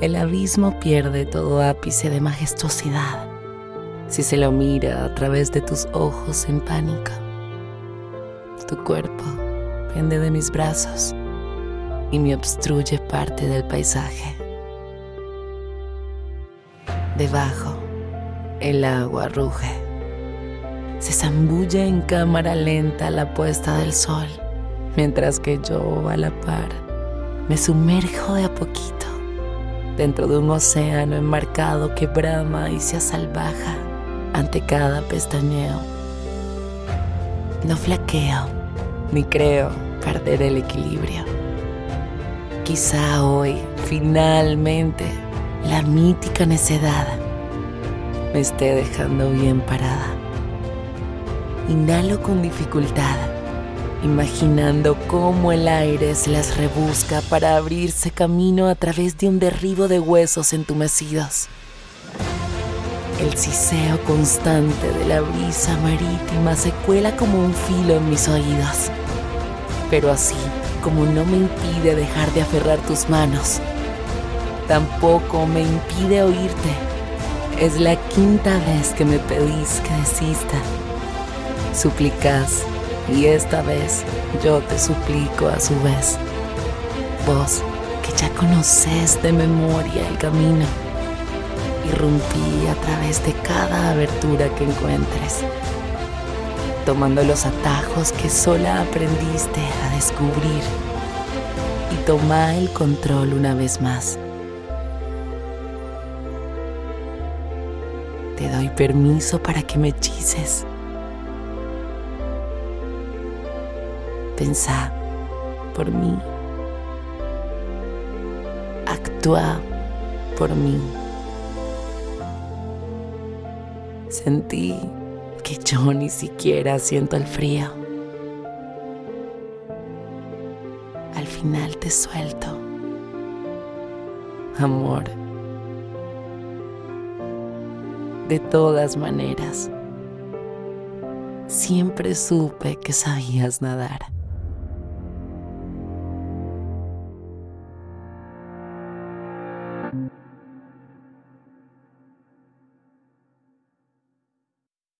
El abismo pierde todo ápice de majestuosidad si se lo mira a través de tus ojos en pánico. Tu cuerpo pende de mis brazos y me obstruye parte del paisaje. Debajo, el agua ruge. Se zambulle en cámara lenta la puesta del sol, mientras que yo, a la par, me sumerjo de a poquito dentro de un océano enmarcado que brama y se asalvaja ante cada pestañeo. No flaqueo, ni creo perder el equilibrio. Quizá hoy, finalmente, la mítica necedad me esté dejando bien parada. Inhalo con dificultad, imaginando cómo el aire se las rebusca para abrirse camino a través de un derribo de huesos entumecidos. El siseo constante de la brisa marítima se cuela como un filo en mis oídos. Pero así como no me impide dejar de aferrar tus manos, tampoco me impide oírte. Es la quinta vez que me pedís que desista. Suplicas y esta vez yo te suplico a su vez. Vos que ya conoces de memoria el camino irrumpí a través de cada abertura que encuentres, tomando los atajos que sola aprendiste a descubrir y toma el control una vez más. Te doy permiso para que me hechices. Pensá por mí. Actúa por mí. Sentí que yo ni siquiera siento el frío. Al final te suelto. Amor. De todas maneras, siempre supe que sabías nadar.